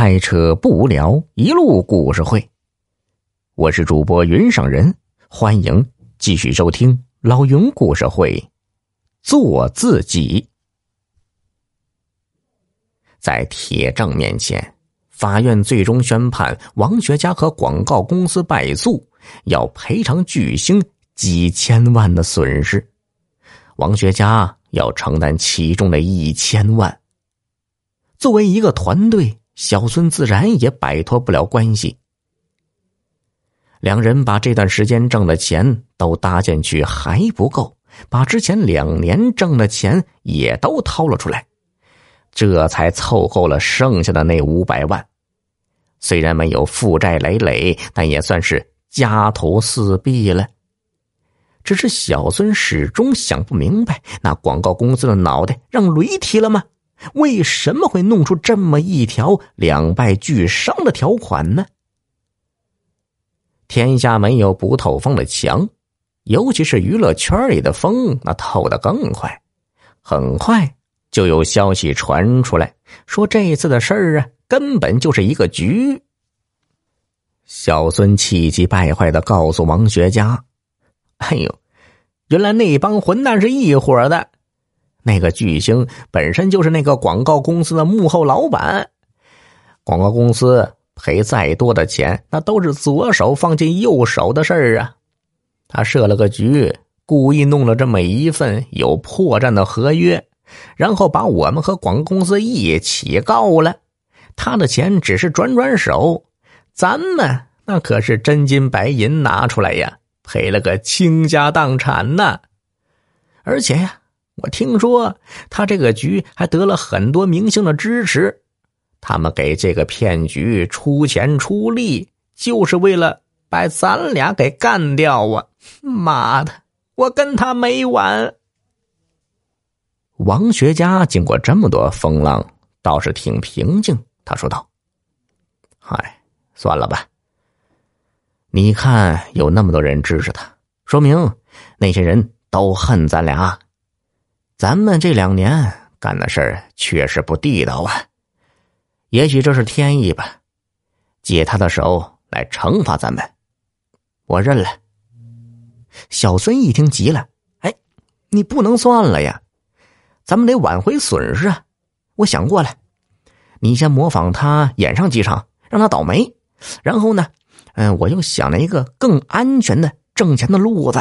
开车不无聊，一路故事会。我是主播云上人，欢迎继续收听老云故事会。做自己，在铁证面前，法院最终宣判王学家和广告公司败诉，要赔偿巨星几千万的损失。王学家要承担其中的一千万。作为一个团队，小孙自然也摆脱不了关系。两人把这段时间挣的钱都搭进去还不够，把之前两年挣的钱也都掏了出来，这才凑够了剩下的那五百万。虽然没有负债累累，但也算是家徒四壁了。只是小孙始终想不明白，那广告公司的脑袋让驴踢了吗？为什么会弄出这么一条两败俱伤的条款呢？天下没有不透风的墙，尤其是娱乐圈里的风，那透得更快。很快就有消息传出来，说这次的事儿啊，根本就是一个局。小孙气急败坏的告诉王学家：“哎呦，原来那帮混蛋是一伙的。”那个巨星本身就是那个广告公司的幕后老板，广告公司赔再多的钱，那都是左手放进右手的事儿啊。他设了个局，故意弄了这么一份有破绽的合约，然后把我们和广告公司一起告了。他的钱只是转转手，咱们那可是真金白银拿出来呀，赔了个倾家荡产呐。而且呀。我听说他这个局还得了很多明星的支持，他们给这个骗局出钱出力，就是为了把咱俩给干掉啊！妈的，我跟他没完。王学家经过这么多风浪，倒是挺平静。他说道：“嗨，算了吧。你看，有那么多人支持他，说明那些人都恨咱俩。”咱们这两年干的事儿确实不地道啊，也许这是天意吧，借他的手来惩罚咱们，我认了。小孙一听急了：“哎，你不能算了呀，咱们得挽回损失啊！我想过了，你先模仿他演上几场，让他倒霉，然后呢，嗯，我又想了一个更安全的挣钱的路子。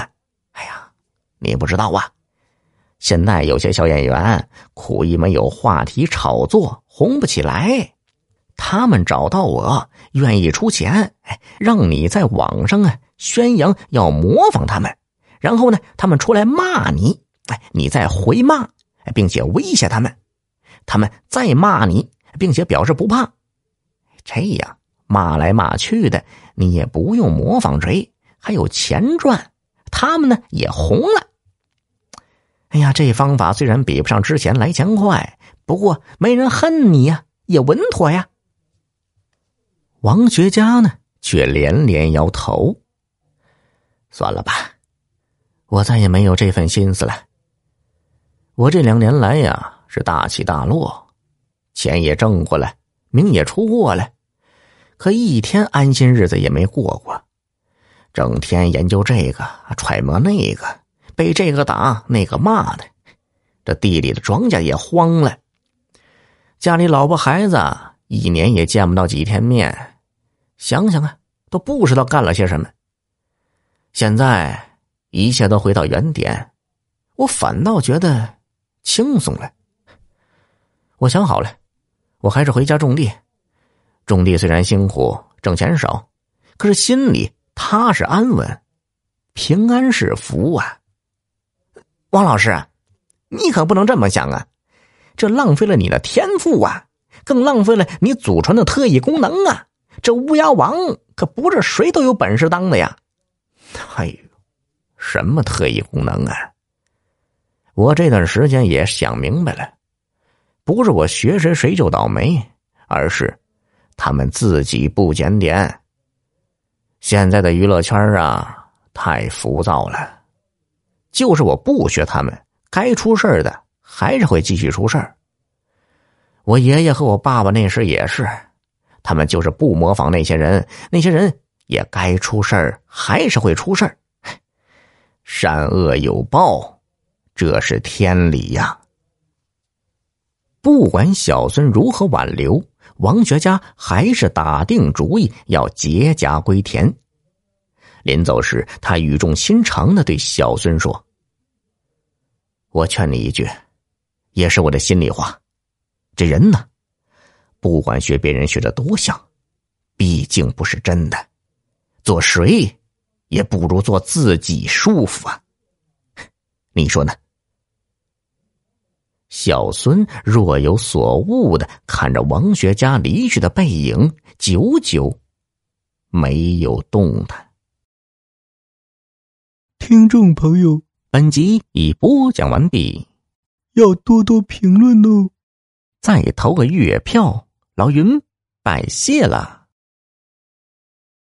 哎呀，你不知道啊。”现在有些小演员苦于没有话题炒作，红不起来。他们找到我，愿意出钱，哎，让你在网上啊宣扬要模仿他们，然后呢，他们出来骂你，哎，你再回骂，并且威胁他们，他们再骂你，并且表示不怕。这样骂来骂去的，你也不用模仿谁，还有钱赚，他们呢也红了。哎呀，这方法虽然比不上之前来钱快，不过没人恨你呀，也稳妥呀。王学家呢，却连连摇头。算了吧，我再也没有这份心思了。我这两年来呀，是大起大落，钱也挣过来，名也出过来，可一天安心日子也没过过，整天研究这个，揣摩那个。被这个打那个骂的，这地里的庄稼也荒了。家里老婆孩子一年也见不到几天面，想想啊，都不知道干了些什么。现在一切都回到原点，我反倒觉得轻松了。我想好了，我还是回家种地。种地虽然辛苦，挣钱少，可是心里踏实安稳，平安是福啊。王老师，你可不能这么想啊！这浪费了你的天赋啊，更浪费了你祖传的特异功能啊！这乌鸦王可不是谁都有本事当的呀！哎呦，什么特异功能啊？我这段时间也想明白了，不是我学谁谁就倒霉，而是他们自己不检点。现在的娱乐圈啊，太浮躁了。就是我不学他们，该出事的还是会继续出事我爷爷和我爸爸那时也是，他们就是不模仿那些人，那些人也该出事，还是会出事。善恶有报，这是天理呀。不管小孙如何挽留，王学家还是打定主意要结家归田。临走时，他语重心长的对小孙说：“我劝你一句，也是我的心里话。这人呢，不管学别人学的多像，毕竟不是真的。做谁，也不如做自己舒服啊。你说呢？”小孙若有所悟的看着王学家离去的背影，久久没有动弹。听众朋友，本集已播讲完毕，要多多评论哦。再投个月票，老云拜谢了。